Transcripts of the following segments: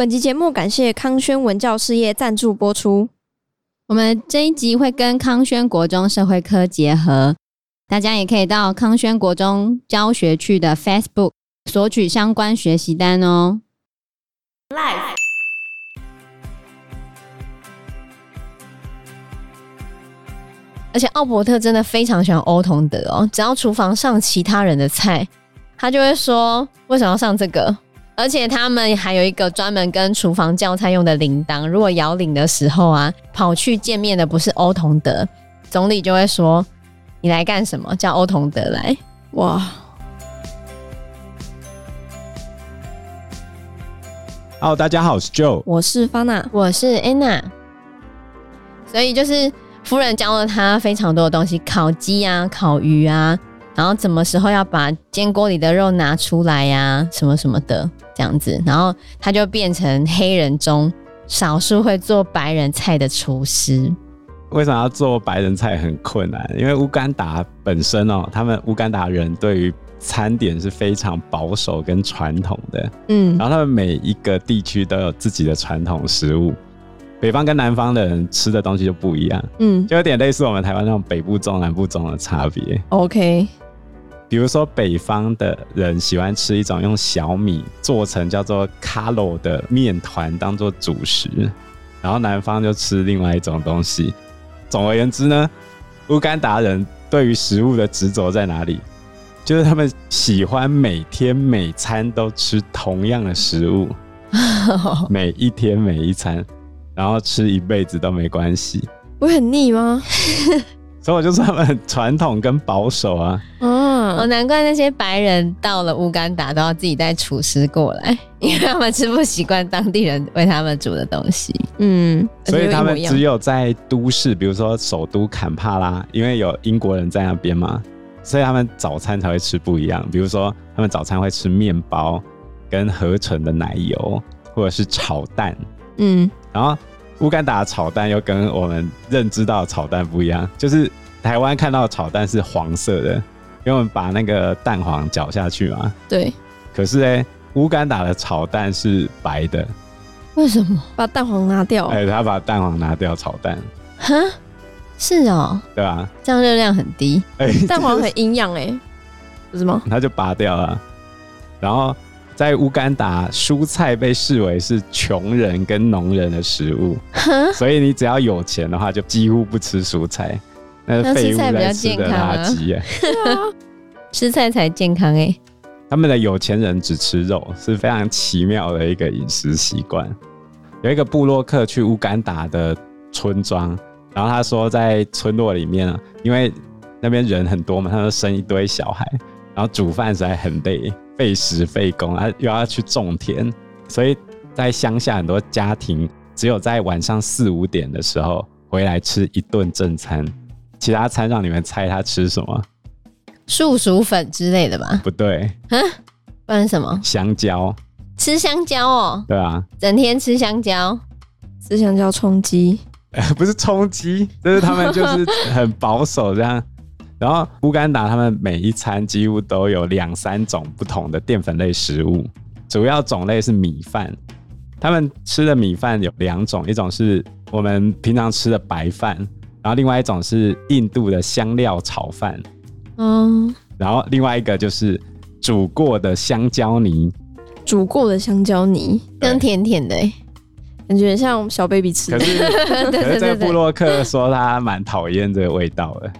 本集节目感谢康轩文教事业赞助播出。我们这一集会跟康轩国中社会科结合，大家也可以到康轩国中教学区的 Facebook 索取相关学习单哦。Life 而且奥伯特真的非常喜欢欧同德哦，只要厨房上其他人的菜，他就会说为什么要上这个？而且他们还有一个专门跟厨房叫菜用的铃铛，如果摇铃的时候啊，跑去见面的不是欧同德，总理就会说你来干什么？叫欧同德来。哇！Hello，大家好，我是 Joe，我是 Fana，我是 Anna，所以就是。夫人教了他非常多的东西，烤鸡啊，烤鱼啊，然后什么时候要把煎锅里的肉拿出来呀、啊，什么什么的这样子，然后他就变成黑人中少数会做白人菜的厨师。为什么要做白人菜很困难？因为乌干达本身哦，他们乌干达人对于餐点是非常保守跟传统的，嗯，然后他们每一个地区都有自己的传统食物。北方跟南方的人吃的东西就不一样，嗯，就有点类似我们台湾那种北部中、南部中的差别。OK，比如说北方的人喜欢吃一种用小米做成叫做卡罗的面团当做主食，然后南方就吃另外一种东西。总而言之呢，乌干达人对于食物的执着在哪里？就是他们喜欢每天每餐都吃同样的食物，每一天每一餐。然后吃一辈子都没关系，不会很腻吗？所以我就说他们很传统跟保守啊。嗯，哦，难怪那些白人到了乌干达都要自己带厨师过来，因为他们吃不习惯当地人为他们煮的东西。嗯，所以他们只有在都市，比如说首都坎帕拉，因为有英国人在那边嘛，所以他们早餐才会吃不一样。比如说，他们早餐会吃面包跟合成的奶油，或者是炒蛋。嗯，然后。乌干达的炒蛋又跟我们认知到的炒蛋不一样，就是台湾看到的炒蛋是黄色的，因为我们把那个蛋黄搅下去嘛。对。可是呢，乌干达的炒蛋是白的。为什么？把蛋黄拿掉？哎，他把蛋黄拿掉炒蛋。哈？是哦。对啊。这样热量很低。哎，蛋黄很营养哎，不是吗？他就拔掉了，然后。在乌干达，蔬菜被视为是穷人跟农人的食物，所以你只要有钱的话，就几乎不吃蔬菜。那是废物在吃的垃圾啊！吃菜才健康哎。他们的有钱人只吃肉，是非常奇妙的一个饮食习惯。有一个布洛克去乌干达的村庄，然后他说在村落里面啊，因为那边人很多嘛，他就生一堆小孩，然后煮饭实在很累。费时费工啊，又要去种田，所以在乡下很多家庭只有在晚上四五点的时候回来吃一顿正餐，其他餐让你们猜他吃什么？树薯粉之类的吧？不对，嗯，不然什么？香蕉？吃香蕉哦？对啊，整天吃香蕉，吃香蕉充饥？不是充饥，就是他们就是很保守这样。然后乌干达他们每一餐几乎都有两三种不同的淀粉类食物，主要种类是米饭。他们吃的米饭有两种，一种是我们平常吃的白饭，然后另外一种是印度的香料炒饭。嗯，然后另外一个就是煮过的香蕉泥，煮过的香蕉泥，香甜甜的，感觉像小 baby 吃的。可是，可是这个部落客说他蛮讨厌这个味道的。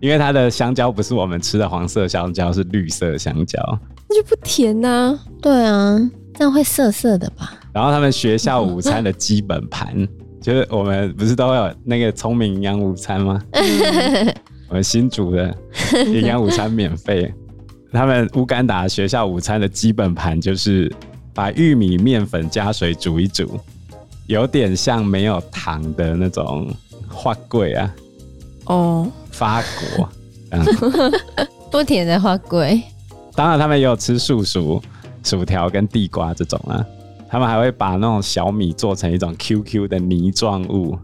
因为它的香蕉不是我们吃的黄色香蕉，是绿色香蕉，那就不甜呐、啊。对啊，这样会涩涩的吧？然后他们学校午餐的基本盘，就是我们不是都会有那个聪明营养午餐吗？我们新煮的营养午餐免费。他们乌干达学校午餐的基本盘就是把玉米面粉加水煮一煮，有点像没有糖的那种花桂啊。哦。发果，不甜的花桂。当然，他们也有吃素薯、薯条跟地瓜这种啊。他们还会把那种小米做成一种 QQ 的泥状物，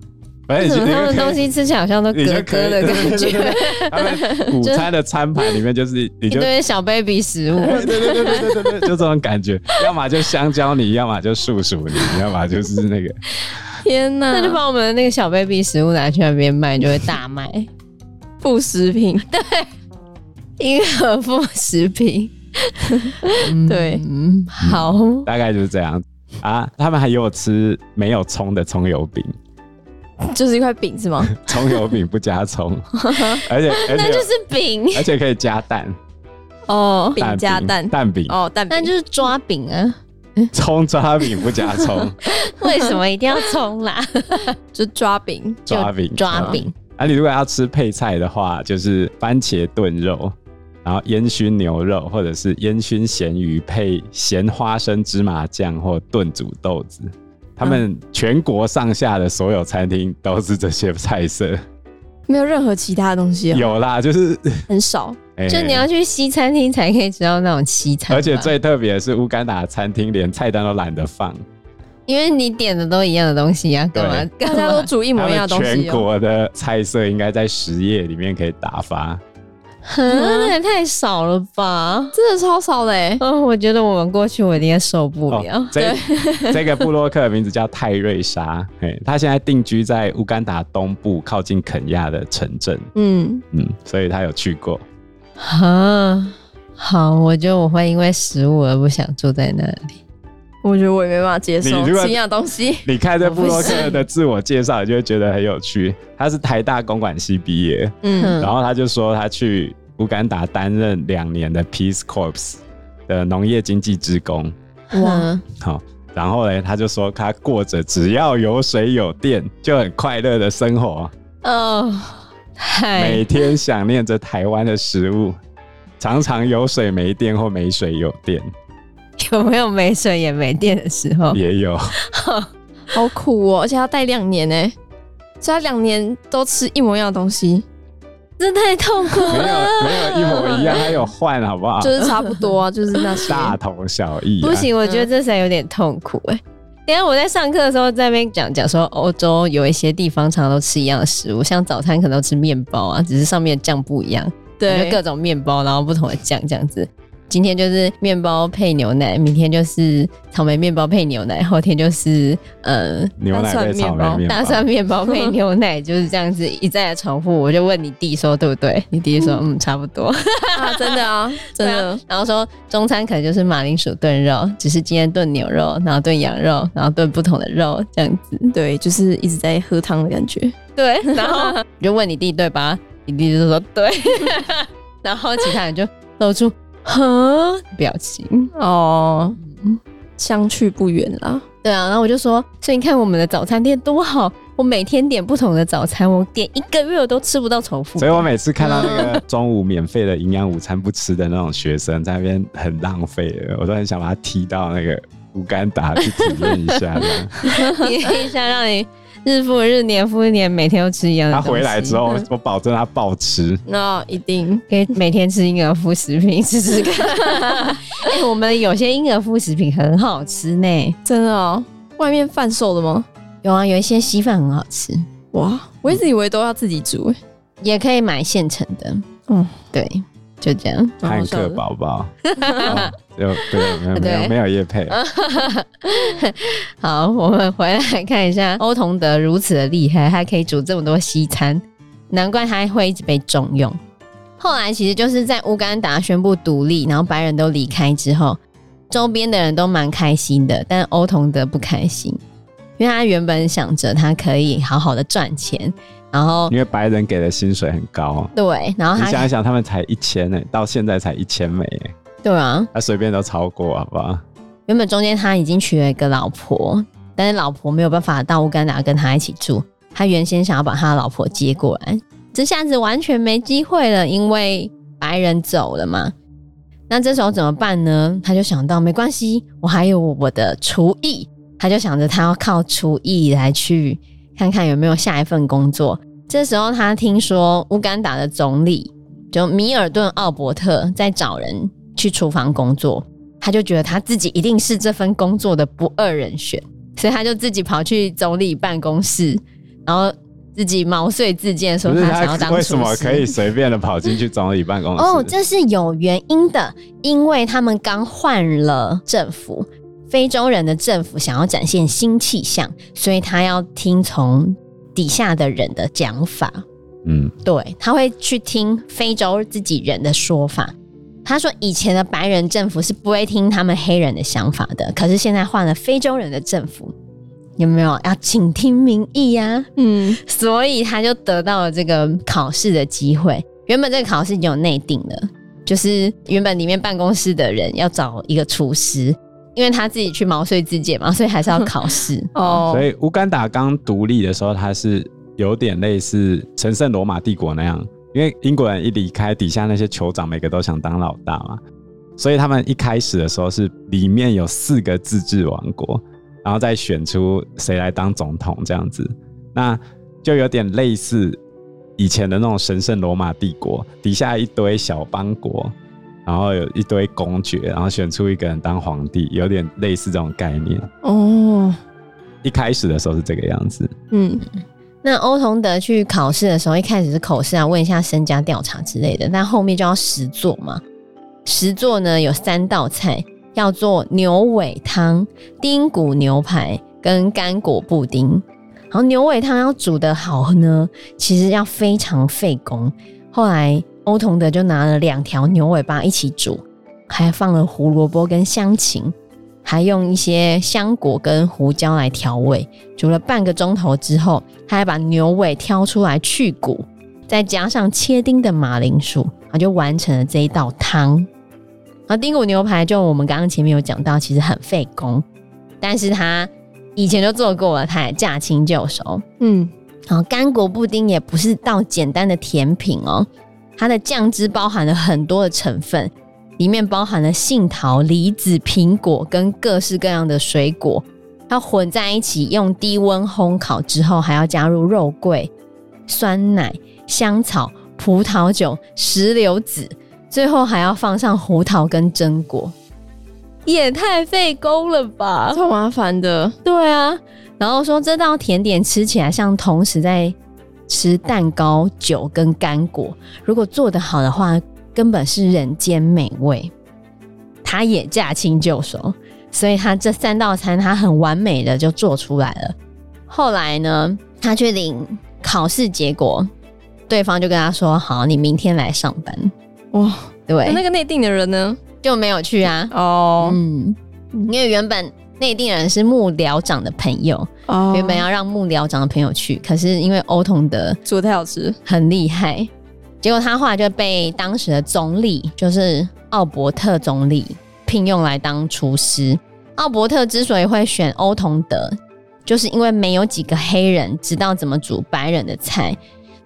反正他们东西吃起来好像都咯咯的感觉。他们午餐的餐盘里面就是你就一堆小 baby 食物，对对对对对对对，就这种感觉。要么就香蕉泥，要么就树薯泥，要么就是那个。天哪！那就把我们的那个小 baby 食物拿去那边卖，就会大卖。副食品，对，婴儿副食品，对，嗯，好，大概就是这样啊。他们还有吃没有葱的葱油饼。就是一块饼是吗？葱油饼不加葱，而且而且那就是饼，而且可以加蛋。哦，饼加蛋。蛋饼。哦，蛋饼。那就是抓饼啊，葱抓饼不加葱，为什么一定要葱啦？就抓饼。抓饼抓饼。啊！你如果要吃配菜的话，就是番茄炖肉，然后烟熏牛肉，或者是烟熏咸鱼配咸花生芝麻酱或炖煮豆子。他们全国上下的所有餐厅都是这些菜色，没有任何其他东西。有啦，就是很少。就你要去西餐厅才可以吃到那种西餐。而且最特别的是，乌干达餐厅连菜单都懒得放，因为你点的都一样的东西啊，干嘛？大家都煮一模一样的东西。全国的菜色应该在十页里面可以打发。那也太少了吧！真的超少的哎！嗯，我觉得我们过去我一定受不了。哦、这这个布洛克的名字叫泰瑞莎，他现在定居在乌干达东部靠近肯亚的城镇。嗯嗯，所以他有去过。啊，好，我觉得我会因为食物而不想住在那里。我觉得我也没办法接受这样东西。你看这布洛克的自我介绍，你就会觉得很有趣。他是台大公管系毕业，嗯，然后他就说他去乌干达担任两年的 Peace Corps 的农业经济职工。哇，好，然后呢，他就说他过着只要有水有电就很快乐的生活。哦，每天想念着台湾的食物，常常有水没电或没水有电。有没有没水也没电的时候？也有，好苦哦！而且要待两年呢，所以他两年都吃一模一样的东西，这太痛苦了。没有没有一模一样，还有换好不好？就是差不多啊，就是那些大同小异啊。不行，我觉得这才有点痛苦哎。等下我在上课的时候在那边讲讲说，欧洲有一些地方常常都吃一样的食物，像早餐可能都吃面包啊，只是上面的酱不一样，对，就各种面包，然后不同的酱这样子。今天就是面包配牛奶，明天就是草莓面包配牛奶，后天就是呃牛奶配草莓面包，大蒜面包配牛奶，就是这样子一再的重复。我就问你弟说对不对？你弟说 嗯，差不多啊，真的 啊，真的。然后说中餐可能就是马铃薯炖肉，只是今天炖牛肉，然后炖羊肉，然后炖不同的肉这样子。对，就是一直在喝汤的感觉。对，然后你就问你弟对吧？你弟就说对，然后其他人就露出。呵，表情哦，相去不远啦。对啊，然后我就说，所以你看我们的早餐店多好，我每天点不同的早餐，我点一个月我都吃不到重复。所以我每次看到那个中午免费的营养午餐不吃的那种学生在那边很浪费，我都很想把他踢到那个乌干达去体验一下，体验一下让你。日复日，年复一年，每天都吃一样的。他回来之后，我保证他暴吃。那 一定可以每天吃婴儿副食品试试看。哎，我们有些婴儿副食品很好吃呢，真的哦。外面贩售的吗？有啊，有一些稀饭很好吃。哇，我一直以为都要自己煮，也可以买现成的。嗯，对。就这样，汉克宝宝，就对，没有 没有没有业配。好，我们回来看一下，欧同德如此的厉害，他可以煮这么多西餐，难怪他会一直被重用。后来其实就是在乌干达宣布独立，然后白人都离开之后，周边的人都蛮开心的，但欧同德不开心，因为他原本想着他可以好好的赚钱。然后，因为白人给的薪水很高，对。然后你想一想，他们才一千呢，到现在才一千美，对啊，他随便都超过，好不好？原本中间他已经娶了一个老婆，但是老婆没有办法到乌干达跟他一起住。他原先想要把他的老婆接过来，这下子完全没机会了，因为白人走了嘛。那这时候怎么办呢？他就想到没关系，我还有我的厨艺，他就想着他要靠厨艺来去。看看有没有下一份工作。这时候他听说乌干达的总理就米尔顿·奥伯特在找人去厨房工作，他就觉得他自己一定是这份工作的不二人选，所以他就自己跑去总理办公室，然后自己毛遂自荐说他想要当。为什么可以随便的跑进去总理办公室？哦，这是有原因的，因为他们刚换了政府，非洲人的政府想要展现新气象，所以他要听从底下的人的讲法。嗯，对，他会去听非洲自己人的说法。他说以前的白人政府是不会听他们黑人的想法的，可是现在换了非洲人的政府。有没有要倾听民意呀、啊？嗯，所以他就得到了这个考试的机会。原本这个考试已经有内定了，就是原本里面办公室的人要找一个厨师，因为他自己去毛遂自荐嘛，所以还是要考试 哦。所以乌干达刚独立的时候，他是有点类似神圣罗马帝国那样，因为英国人一离开，底下那些酋长每个都想当老大嘛，所以他们一开始的时候是里面有四个自治王国。然后再选出谁来当总统这样子，那就有点类似以前的那种神圣罗马帝国，底下一堆小邦国，然后有一堆公爵，然后选出一个人当皇帝，有点类似这种概念。哦，一开始的时候是这个样子。嗯，那欧同德去考试的时候，一开始是口试啊，问一下身家调查之类的，但后面就要实作嘛。实作呢有三道菜。要做牛尾汤、丁骨牛排跟干果布丁。然后牛尾汤要煮得好呢，其实要非常费工。后来欧同德就拿了两条牛尾巴一起煮，还放了胡萝卜跟香芹，还用一些香果跟胡椒来调味。煮了半个钟头之后，他还把牛尾挑出来去骨，再加上切丁的马铃薯，然后就完成了这一道汤。然后丁骨牛排就我们刚刚前面有讲到，其实很费工，但是他以前就做过了，他也驾轻就熟。嗯，然后干果布丁也不是道简单的甜品哦，它的酱汁包含了很多的成分，里面包含了杏桃、梨子、苹果跟各式各样的水果，它混在一起，用低温烘烤之后，还要加入肉桂、酸奶、香草、葡萄酒、石榴籽。最后还要放上胡桃跟榛果，也太费工了吧，超麻烦的。对啊，然后说这道甜点吃起来像同时在吃蛋糕、酒跟干果，如果做得好的话，根本是人间美味。他也驾轻就熟，所以他这三道餐他很完美的就做出来了。后来呢，他去领考试结果，对方就跟他说：“好，你明天来上班。”哇，对，那个内定的人呢就没有去啊。哦，嗯，因为原本内定人是幕僚长的朋友，哦，原本要让幕僚长的朋友去，可是因为欧同德煮得太好吃，很厉害，结果他后来就被当时的总理，就是奥伯特总理聘用来当厨师。奥伯特之所以会选欧同德，就是因为没有几个黑人知道怎么煮白人的菜。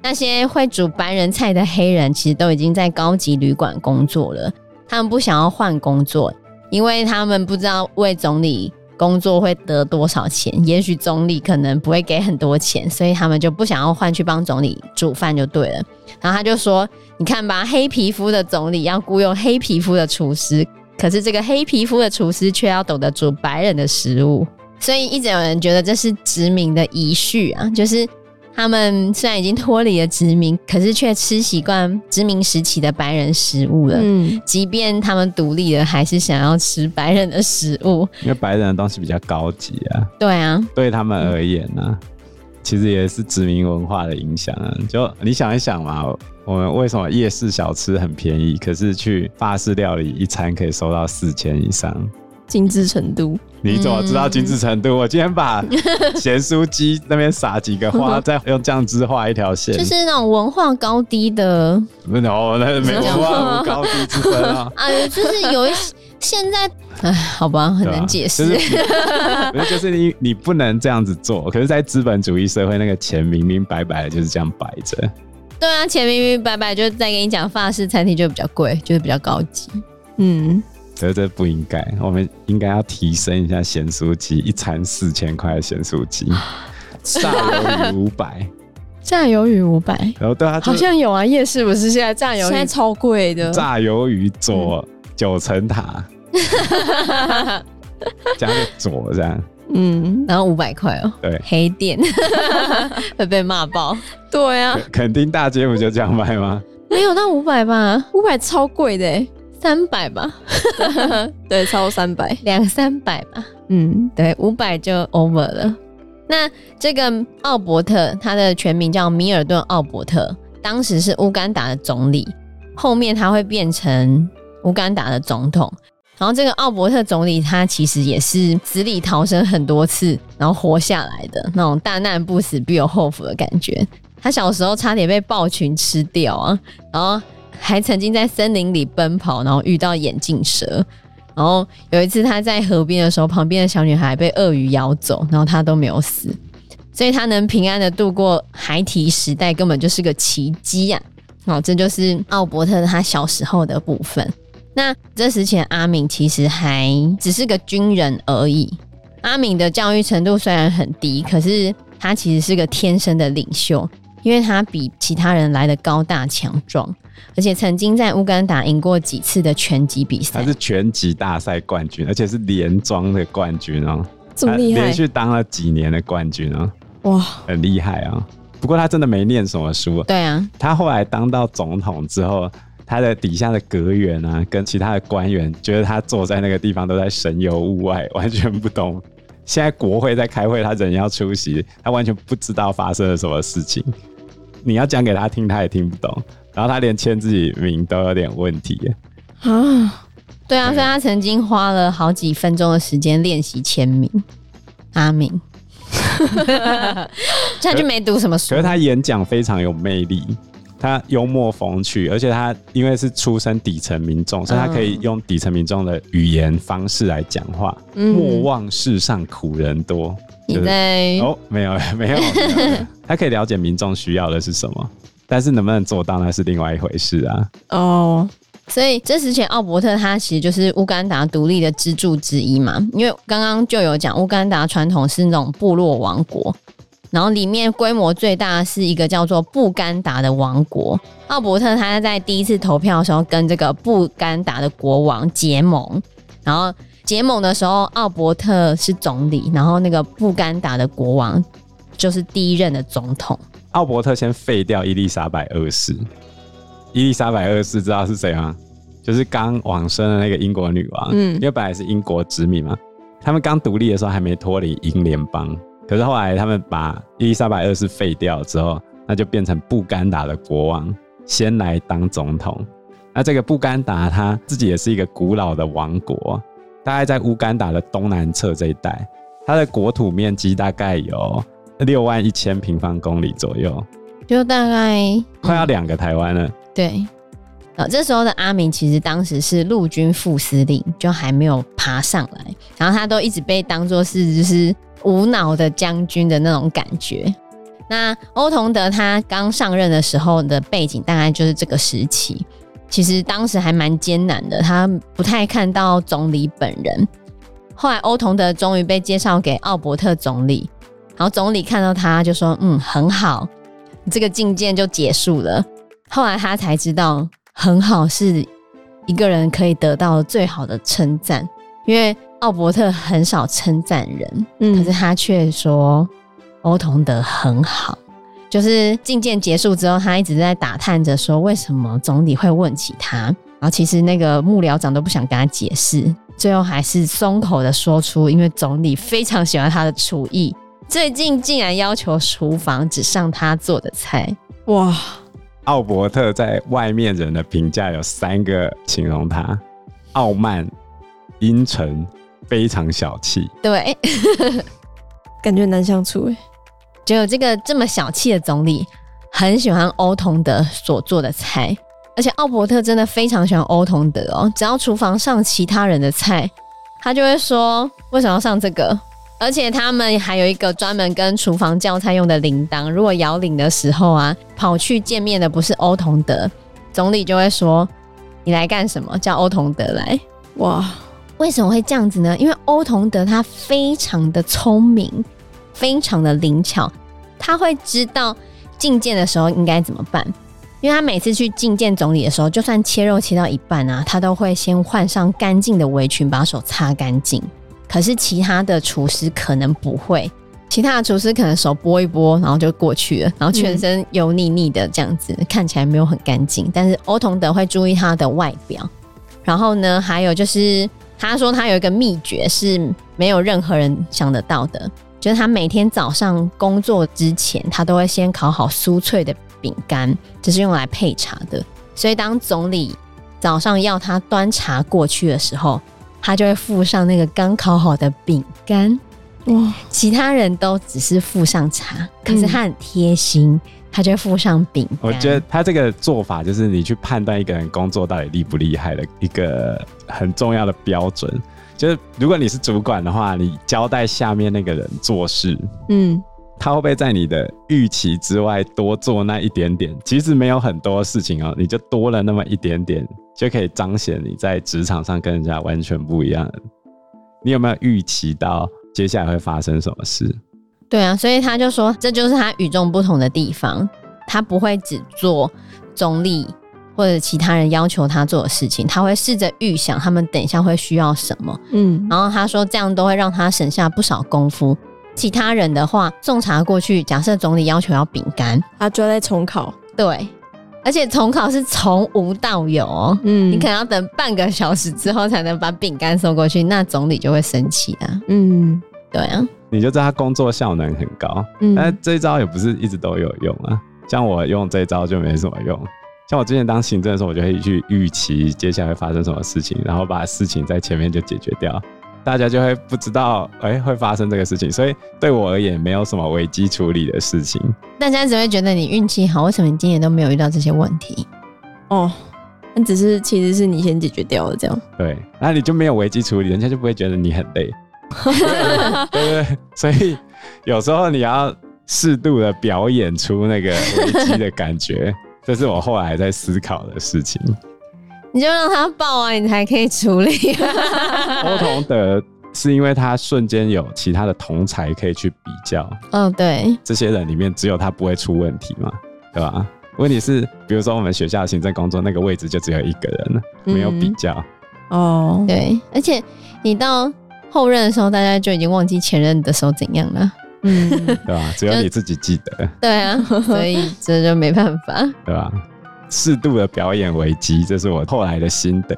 那些会煮白人菜的黑人，其实都已经在高级旅馆工作了。他们不想要换工作，因为他们不知道为总理工作会得多少钱。也许总理可能不会给很多钱，所以他们就不想要换去帮总理煮饭就对了。然后他就说：“你看吧，黑皮肤的总理要雇佣黑皮肤的厨师，可是这个黑皮肤的厨师却要懂得煮白人的食物。”所以一直有人觉得这是殖民的遗绪啊，就是。他们虽然已经脱离了殖民，可是却吃习惯殖民时期的白人食物了。嗯，即便他们独立了，还是想要吃白人的食物，因为白人的东西比较高级啊。对啊，对他们而言呢、啊，其实也是殖民文化的影响啊。就你想一想嘛，我们为什么夜市小吃很便宜，可是去法式料理一餐可以收到四千以上？精致程度，你怎么知道精致程度？嗯、我今天把 咸酥鸡那边撒几个花，再用酱汁画一条线，就是那种文化高低的。没有，那没文化高低之分啊。啊，就是有一些现在，哎，好吧，很难解释。就是，就是你 你不能这样子做。可是，在资本主义社会，那个钱明明白白的就是这样摆着。对啊，钱明明白白就在跟你讲，法式餐厅就比较贵，就是比较高级。嗯。可是这不应该，我们应该要提升一下咸酥鸡，一餐四千块的咸酥鸡，炸鱿鱼五百，炸鱿鱼五百，然后对啊，好像有啊，夜市不是现在炸鱿鱼现在超贵的，炸鱿鱼佐九层塔，加个佐这样，嗯，然后五百块哦，对，黑店会被骂爆。对啊，肯定大街不就这样卖吗？没有那五百吧，五百超贵的欸，三百吧，对，超三百，两三百吧。嗯，对，五百就 over 了。那这个奥伯特，他的全名叫米尔顿·奥伯特，当时是乌干达的总理，后面他会变成乌干达的总统。然后这个奥伯特总理，他其实也是死里逃生很多次，然后活下来的那种大难不死必有后福的感觉。他小时候差点被暴群吃掉啊，然后还曾经在森林里奔跑，然后遇到眼镜蛇。然后有一次他在河边的时候，旁边的小女孩被鳄鱼咬走，然后他都没有死，所以他能平安的度过孩提时代，根本就是个奇迹呀！好，这就是奥伯特他小时候的部分。那这时前阿敏其实还只是个军人而已。阿敏的教育程度虽然很低，可是他其实是个天生的领袖，因为他比其他人来的高大强壮。而且曾经在乌干达赢过几次的拳击比赛，他是拳击大赛冠军，而且是连庄的冠军哦，这么厉害，连续当了几年的冠军哦，哇，很厉害啊！不过他真的没念什么书，对啊，他后来当到总统之后，他的底下的阁员啊，跟其他的官员觉得他坐在那个地方都在神游物外，完全不懂。现在国会在开会，他人要出席，他完全不知道发生了什么事情。你要讲给他听，他也听不懂。然后他连签自己名都有点问题啊！对啊，所以他曾经花了好几分钟的时间练习签名。阿明，他就没读什么书。可是他演讲非常有魅力，他幽默风趣，而且他因为是出身底层民众，所以他可以用底层民众的语言方式来讲话。嗯、莫忘世上苦人多。你在、就是、哦，没有 没有，没有，他可以了解民众需要的是什么。但是能不能做到那是另外一回事啊！哦，所以这之前奥伯特他其实就是乌干达独立的支柱之一嘛。因为刚刚就有讲，乌干达传统是那种部落王国，然后里面规模最大的是一个叫做布干达的王国。奥伯特他在第一次投票的时候跟这个布干达的国王结盟，然后结盟的时候奥伯特是总理，然后那个布干达的国王就是第一任的总统。奥伯特先废掉伊丽莎白二世。伊丽莎白二世知道是谁吗？就是刚往生的那个英国女王。嗯，因为本来是英国殖民嘛，他们刚独立的时候还没脱离英联邦。可是后来他们把伊丽莎白二世废掉之后，那就变成布干达的国王先来当总统。那这个布干达他自己也是一个古老的王国，大概在乌干达的东南侧这一带，它的国土面积大概有。六万一千平方公里左右，就大概快要两个台湾了。对，呃，这时候的阿明其实当时是陆军副司令，就还没有爬上来，然后他都一直被当做是就是无脑的将军的那种感觉。那欧同德他刚上任的时候的背景大概就是这个时期，其实当时还蛮艰难的，他不太看到总理本人。后来欧同德终于被介绍给奥伯特总理。然后总理看到他就说：“嗯，很好，这个觐见就结束了。”后来他才知道，很好是一个人可以得到最好的称赞，因为奥伯特很少称赞人，嗯，可是他却说欧同德很好。就是觐见结束之后，他一直在打探着说，为什么总理会问起他。然后其实那个幕僚长都不想跟他解释，最后还是松口的说出，因为总理非常喜欢他的厨艺。最近竟然要求厨房只上他做的菜，哇！奥伯特在外面人的评价有三个形容他：傲慢、阴沉、非常小气。对，感觉难相处哎。只有这个这么小气的总理，很喜欢欧同德所做的菜，而且奥伯特真的非常喜欢欧同德哦。只要厨房上其他人的菜，他就会说：“为什么要上这个？”而且他们还有一个专门跟厨房叫菜用的铃铛，如果摇铃的时候啊，跑去见面的不是欧同德，总理就会说：“你来干什么？”叫欧同德来。哇，为什么会这样子呢？因为欧同德他非常的聪明，非常的灵巧，他会知道觐见的时候应该怎么办。因为他每次去觐见总理的时候，就算切肉切到一半啊，他都会先换上干净的围裙，把手擦干净。可是其他的厨师可能不会，其他的厨师可能手拨一拨，然后就过去了，然后全身油腻腻的这样子，看起来没有很干净。但是欧同德会注意他的外表，然后呢，还有就是他说他有一个秘诀是没有任何人想得到的，就是他每天早上工作之前，他都会先烤好酥脆的饼干，这、是用来配茶的。所以当总理早上要他端茶过去的时候，他就会附上那个刚烤好的饼干。哇！其他人都只是附上茶，可是他很贴心，嗯、他就附上饼干。我觉得他这个做法就是你去判断一个人工作到底厉不厉害的一个很重要的标准。就是如果你是主管的话，你交代下面那个人做事，嗯。他会不会在你的预期之外多做那一点点？其实没有很多事情哦，你就多了那么一点点，就可以彰显你在职场上跟人家完全不一样。你有没有预期到接下来会发生什么事？对啊，所以他就说这就是他与众不同的地方，他不会只做总理或者其他人要求他做的事情，他会试着预想他们等一下会需要什么。嗯，然后他说这样都会让他省下不少功夫。其他人的话，送茶过去，假设总理要求要饼干，他就在重考。对，而且重考是从无到有哦。嗯，你可能要等半个小时之后才能把饼干送过去，那总理就会生气啊。嗯，对啊，你就知道他工作效能很高。嗯，但这一招也不是一直都有用啊。像我用这一招就没什么用。像我之前当行政的时候，我就可以去预期接下来会发生什么事情，然后把事情在前面就解决掉。大家就会不知道，哎、欸，会发生这个事情，所以对我而言，没有什么危机处理的事情。大家只会觉得你运气好，为什么你今年都没有遇到这些问题？哦，那只是其实是你先解决掉了，这样。对，那你就没有危机处理，人家就不会觉得你很累。对 不对？所以有时候你要适度的表演出那个危机的感觉，这是我后来在思考的事情。你就让他爆啊，你才可以处理。欧同德是因为他瞬间有其他的同才可以去比较。嗯，对。这些人里面只有他不会出问题嘛，对吧？问题是，比如说我们学校行政工作那个位置就只有一个人了，没有比较。嗯、哦，对。而且你到后任的时候，大家就已经忘记前任的时候怎样了。嗯，对吧？只有你自己记得。对啊，所以这就没办法，对吧？适度的表演危机，这是我后来的心得。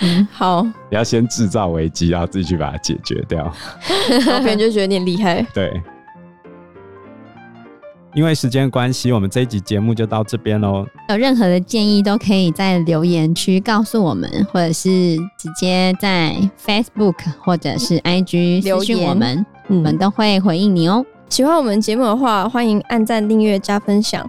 嗯，好，你要先制造危机，然后自己去把它解决掉，然后别人就觉得你厉害。对，因为时间关系，我们这一集节目就到这边喽。有任何的建议都可以在留言区告诉我们，或者是直接在 Facebook 或者是 IG 留言我们，我们都会回应你哦。喜欢我们节目的话，欢迎按赞、订阅、加分享。